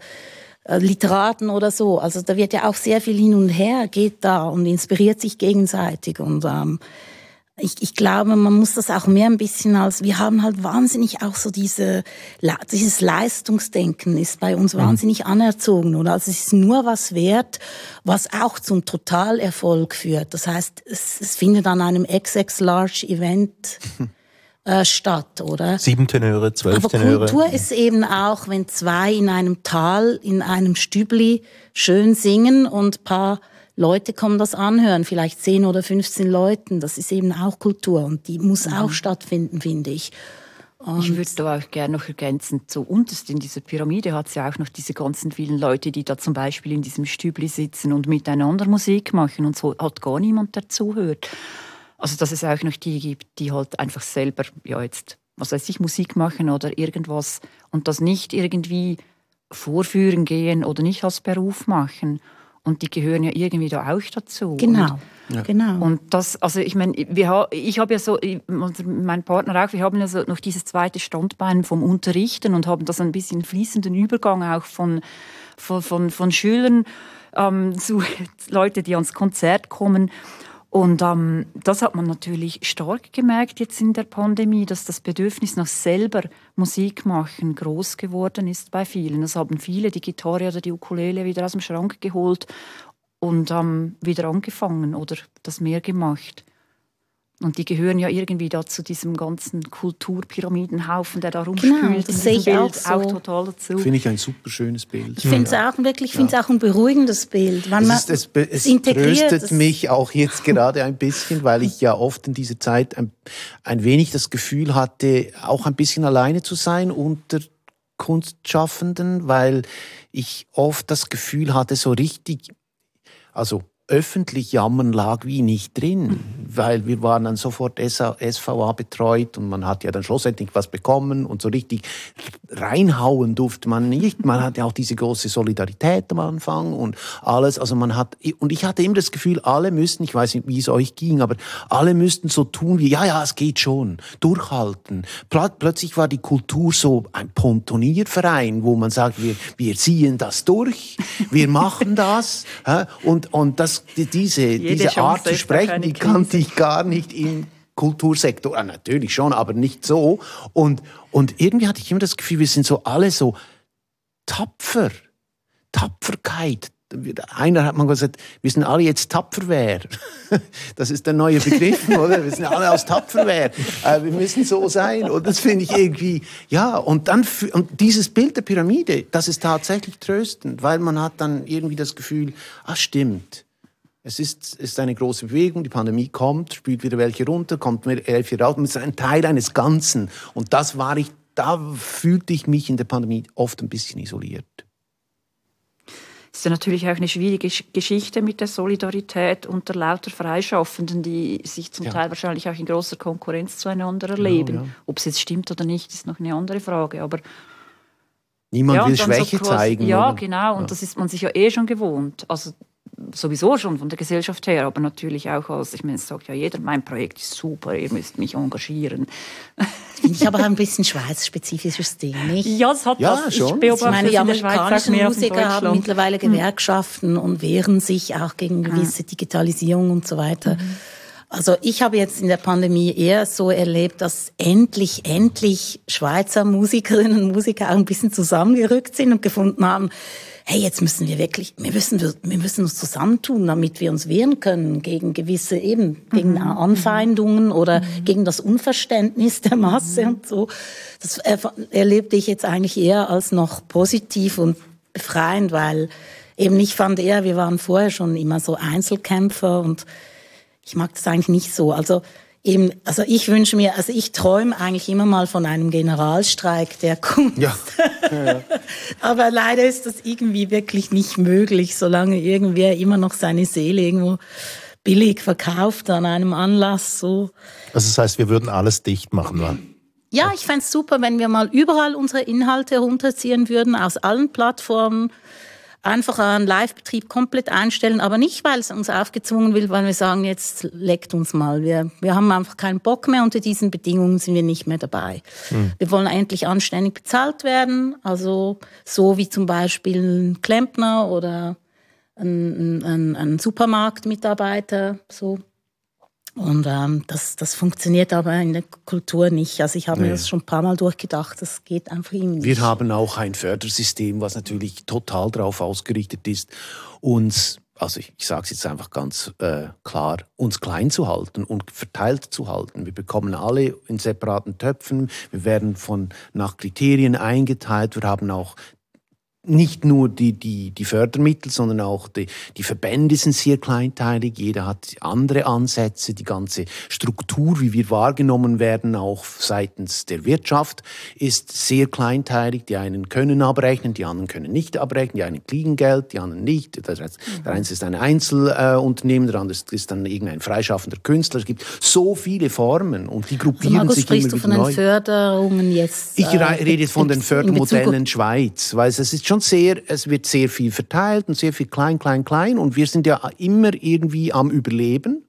äh, Literaten oder so. Also da wird ja auch sehr viel hin und her geht da und inspiriert sich gegenseitig und ähm, ich, ich glaube, man muss das auch mehr ein bisschen als, wir haben halt wahnsinnig auch so diese, dieses Leistungsdenken ist bei uns mhm. wahnsinnig anerzogen, oder? Also es ist nur was wert, was auch zum Totalerfolg führt. Das heißt, es, es findet an einem XX Large Event äh, statt, oder? Sieben Tenöre, zwölf Aber Tenöre. Kultur ist eben auch, wenn zwei in einem Tal, in einem Stübli schön singen und paar Leute kommen das anhören, vielleicht 10 oder 15 Leuten. Das ist eben auch Kultur und die muss mhm. auch stattfinden, finde ich. Und ich würde da auch gerne noch ergänzen, zu unterst in dieser Pyramide hat es ja auch noch diese ganzen vielen Leute, die da zum Beispiel in diesem Stübli sitzen und miteinander Musik machen und so hat gar niemand dazuhört. Also dass es auch noch die gibt, die halt einfach selber, ja jetzt, was weiß ich, Musik machen oder irgendwas und das nicht irgendwie vorführen gehen oder nicht als Beruf machen. Und die gehören ja irgendwie da auch dazu. Genau. Und, ja. genau. Und das, also ich meine, ich habe ja so, mein Partner auch, wir haben ja so noch dieses zweite Standbein vom Unterrichten und haben das ein bisschen fließenden Übergang auch von, von, von, von Schülern ähm, zu Leuten, die ans Konzert kommen. Und ähm, das hat man natürlich stark gemerkt jetzt in der Pandemie, dass das Bedürfnis nach selber Musik machen groß geworden ist bei vielen. Das haben viele die Gitarre oder die Ukulele wieder aus dem Schrank geholt und ähm, wieder angefangen oder das mehr gemacht. Und die gehören ja irgendwie da zu diesem ganzen Kulturpyramidenhaufen, der da rumspült. Genau, das sehe ich Bild auch, so. auch total dazu. Finde ich ein super schönes Bild. Ich finde es auch wirklich, finde ja. auch ein beruhigendes Bild. Wenn es, ist, es, es, es tröstet mich auch jetzt gerade ein bisschen, weil ich ja oft in dieser Zeit ein, ein wenig das Gefühl hatte, auch ein bisschen alleine zu sein unter Kunstschaffenden, weil ich oft das Gefühl hatte, so richtig, also öffentlich jammern lag wie nicht drin, weil wir waren dann sofort SVA betreut und man hat ja dann schlussendlich was bekommen und so richtig reinhauen durfte man nicht. Man hat ja auch diese große Solidarität am Anfang und alles. Also man hat, und ich hatte immer das Gefühl, alle müssten, ich weiß nicht, wie es euch ging, aber alle müssten so tun wie, ja, ja, es geht schon, durchhalten. Plötzlich war die Kultur so ein Pontonierverein, wo man sagt, wir, wir ziehen das durch, wir machen das, und, und das diese, diese Art zu sprechen, die kannte ich gar nicht im Kultursektor. Ah, natürlich schon, aber nicht so. Und, und irgendwie hatte ich immer das Gefühl, wir sind so alle so tapfer. Tapferkeit, einer hat mal gesagt, wir sind alle jetzt Tapferwehr. Das ist der neue Begriff, oder? Wir sind alle aus Tapferwehr. Äh, wir müssen so sein. Und das finde ich irgendwie, ja. Und dann, und dieses Bild der Pyramide, das ist tatsächlich tröstend, weil man hat dann irgendwie das Gefühl, ah, stimmt. Es ist, ist eine große Bewegung, die Pandemie kommt, spült wieder welche runter, kommt welche raus. Es ist ein Teil eines Ganzen. Und das war ich, da fühlte ich mich in der Pandemie oft ein bisschen isoliert. Es ist ja natürlich auch eine schwierige Geschichte mit der Solidarität unter lauter Freischaffenden, die sich zum ja. Teil wahrscheinlich auch in großer Konkurrenz zueinander erleben. Ja, ja. Ob es jetzt stimmt oder nicht, ist noch eine andere Frage. Aber Niemand will Schwäche so zeigen. Ja, oder? genau. Und das ist man sich ja eh schon gewohnt. Also sowieso schon von der Gesellschaft her, aber natürlich auch als, ich meine, es sagt ja jeder, mein Projekt ist super, ihr müsst mich engagieren. Finde ich aber ein bisschen schweizspezifisches Ding, nicht? Ja, es hat ja, was. Schon. Ich beobachte meine, die amerikanischen Musiker haben mittlerweile hm. Gewerkschaften mhm. und wehren sich auch gegen ah. gewisse Digitalisierung und so weiter. Mhm. Also ich habe jetzt in der Pandemie eher so erlebt, dass endlich, endlich Schweizer Musikerinnen und Musiker auch ein bisschen zusammengerückt sind und gefunden haben, hey, jetzt müssen wir wirklich, wir müssen, wir müssen uns zusammentun, damit wir uns wehren können gegen gewisse eben, gegen mhm. Anfeindungen oder mhm. gegen das Unverständnis der Masse mhm. und so. Das erlebte ich jetzt eigentlich eher als noch positiv und befreiend, weil eben ich fand eher, wir waren vorher schon immer so Einzelkämpfer und ich mag das eigentlich nicht so. Also eben, also ich wünsche mir, also ich träume eigentlich immer mal von einem Generalstreik der Kunst. Ja. ja. Aber leider ist das irgendwie wirklich nicht möglich, solange irgendwer immer noch seine Seele irgendwo billig verkauft an einem Anlass. So. Also das heißt, wir würden alles dicht machen, wa? Ja, ich fände es super, wenn wir mal überall unsere Inhalte runterziehen würden, aus allen Plattformen einfach einen Live-Betrieb komplett einstellen, aber nicht, weil es uns aufgezwungen will, weil wir sagen, jetzt leckt uns mal. Wir, wir haben einfach keinen Bock mehr, unter diesen Bedingungen sind wir nicht mehr dabei. Mhm. Wir wollen endlich anständig bezahlt werden, also so wie zum Beispiel ein Klempner oder ein, ein, ein Supermarktmitarbeiter, so. Und ähm, das, das funktioniert aber in der Kultur nicht. Also ich habe nee. mir das schon ein paar Mal durchgedacht, das geht einfach nicht. Wir haben auch ein Fördersystem, was natürlich total darauf ausgerichtet ist, uns also ich, ich sage es jetzt einfach ganz äh, klar, uns klein zu halten und verteilt zu halten. Wir bekommen alle in separaten Töpfen, wir werden von nach Kriterien eingeteilt, wir haben auch nicht nur die, die, die Fördermittel, sondern auch die, die Verbände sind sehr kleinteilig. Jeder hat andere Ansätze. Die ganze Struktur, wie wir wahrgenommen werden, auch seitens der Wirtschaft, ist sehr kleinteilig. Die einen können abrechnen, die anderen können nicht abrechnen. Die einen kriegen Geld, die anderen nicht. Der, der eine ist ein Einzelunternehmen, der andere ist dann irgendein freischaffender Künstler. Es gibt so viele Formen und die gruppieren also Markus, sich immer wieder du von den Förderungen jetzt? Ich äh, rede jetzt von den Fördermodellen Schweiz, weil es ist schon sehr, es wird sehr viel verteilt und sehr viel klein, klein, klein und wir sind ja immer irgendwie am Überleben.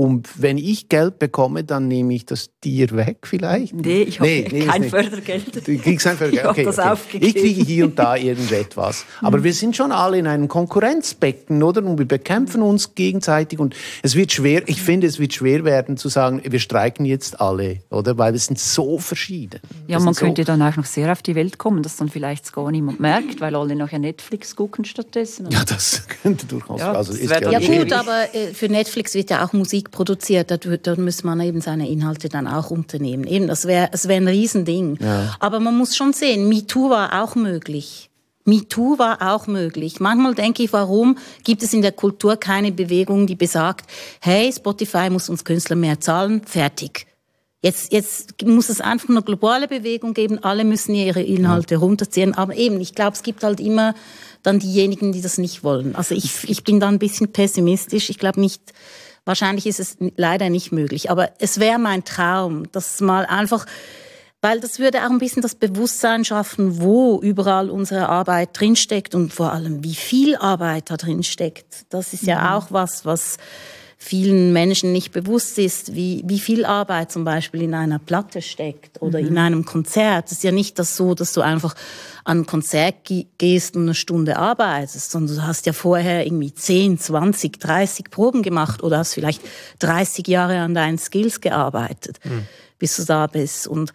Und wenn ich Geld bekomme, dann nehme ich das dir weg vielleicht? Nee, ich habe nee, nee, kein Fördergeld. Du kriegst kein Fördergeld. Okay, das okay. Ich kriege hier und da irgendetwas. Aber hm. wir sind schon alle in einem Konkurrenzbecken, oder? Und wir bekämpfen uns gegenseitig. Und es wird schwer, ich finde, es wird schwer werden zu sagen, wir streiken jetzt alle, oder? Weil wir sind so verschieden. Ja, wir man könnte so dann auch noch sehr auf die Welt kommen, dass dann vielleicht gar niemand merkt, weil alle nachher Netflix gucken stattdessen. Ja, das könnte durchaus. Ja, also ist ja, ja gut, aber äh, für Netflix wird ja auch Musik produziert. Da, da muss man eben seine Inhalte dann auch unternehmen. Eben, das wäre das wär ein Riesending. Ja. Aber man muss schon sehen, MeToo war auch möglich. MeToo war auch möglich. Manchmal denke ich, warum gibt es in der Kultur keine Bewegung, die besagt, hey, Spotify muss uns Künstler mehr zahlen, fertig. Jetzt, jetzt muss es einfach eine globale Bewegung geben, alle müssen ihre Inhalte runterziehen. Aber eben, ich glaube, es gibt halt immer dann diejenigen, die das nicht wollen. Also ich, ich bin da ein bisschen pessimistisch. Ich glaube nicht, Wahrscheinlich ist es leider nicht möglich, aber es wäre mein Traum, dass mal einfach, weil das würde auch ein bisschen das Bewusstsein schaffen, wo überall unsere Arbeit drinsteckt und vor allem, wie viel Arbeit da drinsteckt. Das ist ja mhm. auch was, was vielen Menschen nicht bewusst ist, wie, wie viel Arbeit zum Beispiel in einer Platte steckt oder mhm. in einem Konzert. Es ist ja nicht das so, dass du einfach an ein Konzert gehst und eine Stunde arbeitest, sondern du hast ja vorher irgendwie 10, 20, 30 Proben gemacht oder hast vielleicht 30 Jahre an deinen Skills gearbeitet, mhm. bis du da bist. Und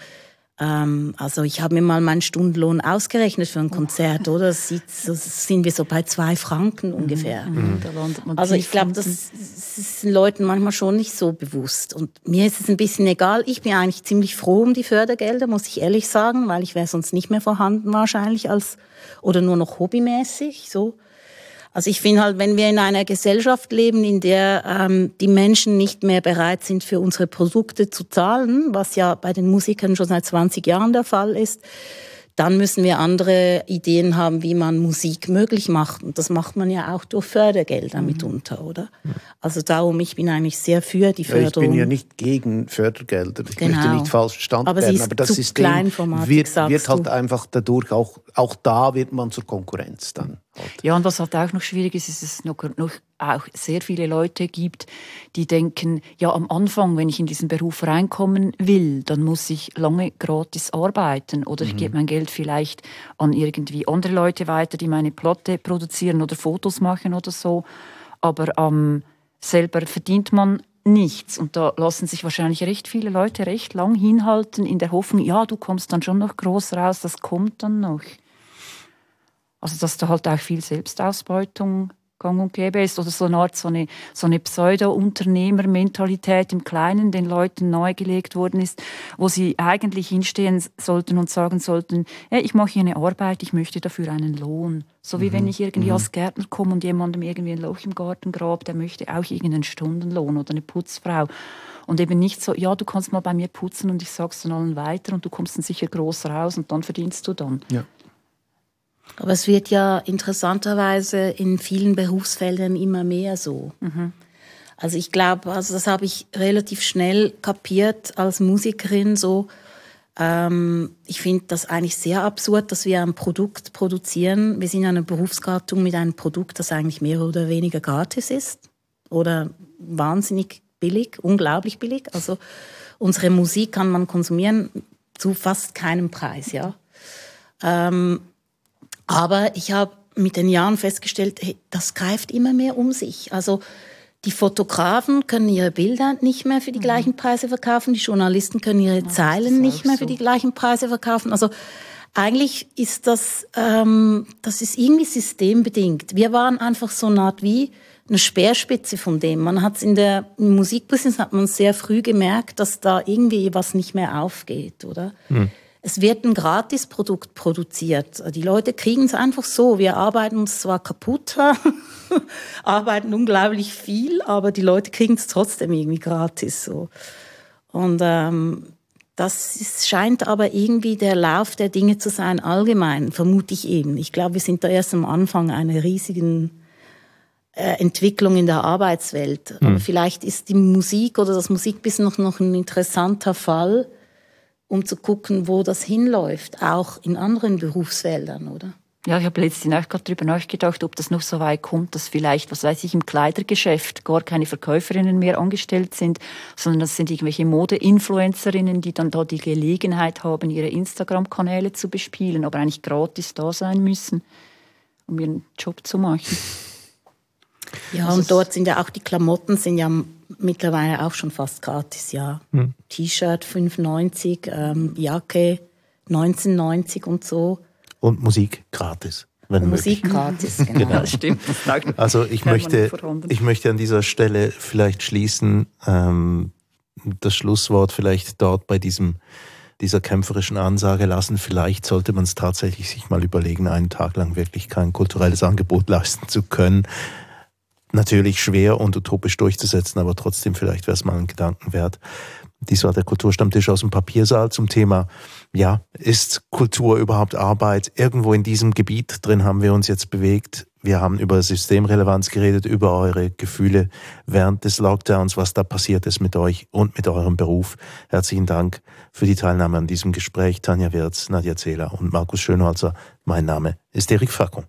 ähm, also ich habe mir mal meinen Stundenlohn ausgerechnet für ein Konzert, oder? Das, sieht, das sind wir so bei zwei Franken mhm. ungefähr. Mhm. Also ich glaube, das, das ist den Leuten manchmal schon nicht so bewusst. Und mir ist es ein bisschen egal. Ich bin eigentlich ziemlich froh um die Fördergelder, muss ich ehrlich sagen, weil ich wäre sonst nicht mehr vorhanden wahrscheinlich als oder nur noch hobbymäßig so. Also ich finde halt, wenn wir in einer Gesellschaft leben, in der ähm, die Menschen nicht mehr bereit sind, für unsere Produkte zu zahlen, was ja bei den Musikern schon seit 20 Jahren der Fall ist, dann müssen wir andere Ideen haben, wie man Musik möglich macht. Und das macht man ja auch durch Fördergelder mhm. mitunter, oder? Also darum, ich bin eigentlich sehr für die Förderung. Ja, ich bin ja nicht gegen Fördergelder. Ich genau. möchte nicht falsch verstanden aber werden. Aber das System wird, wird halt du. einfach dadurch auch, auch da wird man zur Konkurrenz dann. Ja, und was halt auch noch schwierig ist, ist, dass es noch, noch auch sehr viele Leute gibt, die denken, ja, am Anfang, wenn ich in diesen Beruf reinkommen will, dann muss ich lange gratis arbeiten oder mhm. ich gebe mein Geld vielleicht an irgendwie andere Leute weiter, die meine Plotte produzieren oder Fotos machen oder so. Aber ähm, selber verdient man nichts. Und da lassen sich wahrscheinlich recht viele Leute recht lang hinhalten in der Hoffnung, ja, du kommst dann schon noch groß raus, das kommt dann noch. Also dass da halt auch viel Selbstausbeutung gang und gäbe ist oder so eine Art so eine, so eine Pseudo-Unternehmermentalität im Kleinen den Leuten nahegelegt worden ist, wo sie eigentlich hinstehen sollten und sagen sollten, hey, ich mache hier eine Arbeit, ich möchte dafür einen Lohn. So wie mhm. wenn ich irgendwie mhm. als Gärtner komme und jemandem irgendwie ein Loch im Garten grab, der möchte auch irgendeinen Stundenlohn oder eine Putzfrau. Und eben nicht so, ja, du kannst mal bei mir putzen und ich sag's dann allen weiter und du kommst dann sicher groß raus und dann verdienst du dann. Ja. Aber es wird ja interessanterweise in vielen Berufsfeldern immer mehr so. Mhm. Also ich glaube, also das habe ich relativ schnell kapiert als Musikerin so. Ähm, ich finde das eigentlich sehr absurd, dass wir ein Produkt produzieren. Wir sind eine Berufsgattung mit einem Produkt, das eigentlich mehr oder weniger gratis ist oder wahnsinnig billig, unglaublich billig. Also unsere Musik kann man konsumieren zu fast keinem Preis, ja. Ähm, aber ich habe mit den Jahren festgestellt, hey, das greift immer mehr um sich. Also Die Fotografen können ihre Bilder nicht mehr für die mhm. gleichen Preise verkaufen, die Journalisten können ihre ja, Zeilen nicht mehr so. für die gleichen Preise verkaufen. Also eigentlich ist das, ähm, das ist irgendwie systembedingt. Wir waren einfach so eine Art wie eine Speerspitze von dem. Man hat es in der Musikbusiness hat man sehr früh gemerkt, dass da irgendwie was nicht mehr aufgeht, oder? Hm. Es wird ein Gratisprodukt produziert. Die Leute kriegen es einfach so. Wir arbeiten uns zwar kaputt, arbeiten unglaublich viel, aber die Leute kriegen es trotzdem irgendwie gratis so. Und ähm, das ist, scheint aber irgendwie der Lauf der Dinge zu sein, allgemein, vermute ich eben. Ich glaube, wir sind da erst am Anfang einer riesigen äh, Entwicklung in der Arbeitswelt. Mhm. Aber vielleicht ist die Musik oder das Musikbusiness noch, noch ein interessanter Fall, um zu gucken, wo das hinläuft, auch in anderen Berufsfeldern, oder? Ja, ich habe letztens auch gerade darüber nachgedacht, ob das noch so weit kommt, dass vielleicht, was weiß ich, im Kleidergeschäft gar keine Verkäuferinnen mehr angestellt sind, sondern das sind irgendwelche Mode-Influencerinnen, die dann da die Gelegenheit haben, ihre Instagram-Kanäle zu bespielen, aber eigentlich gratis da sein müssen, um ihren Job zu machen. Ja, und dort sind ja auch die Klamotten sind ja mittlerweile auch schon fast gratis, ja. Hm. T-Shirt 5,90, ähm, Jacke 19,90 und so und Musik gratis. Wenn Musik möglich. gratis, genau. genau. Das stimmt. also ich möchte, ich möchte an dieser Stelle vielleicht schließen, ähm, das Schlusswort vielleicht dort bei diesem dieser kämpferischen Ansage lassen. Vielleicht sollte man es tatsächlich sich mal überlegen, einen Tag lang wirklich kein kulturelles Angebot leisten zu können. Natürlich schwer und utopisch durchzusetzen, aber trotzdem vielleicht wäre es mal ein Gedanken wert. Dies war der Kulturstammtisch aus dem Papiersaal zum Thema, ja, ist Kultur überhaupt Arbeit? Irgendwo in diesem Gebiet drin haben wir uns jetzt bewegt. Wir haben über Systemrelevanz geredet, über eure Gefühle während des Lockdowns, was da passiert ist mit euch und mit eurem Beruf. Herzlichen Dank für die Teilnahme an diesem Gespräch. Tanja Wirz, Nadja Zähler und Markus Schönholzer. Mein Name ist Erik Fackung.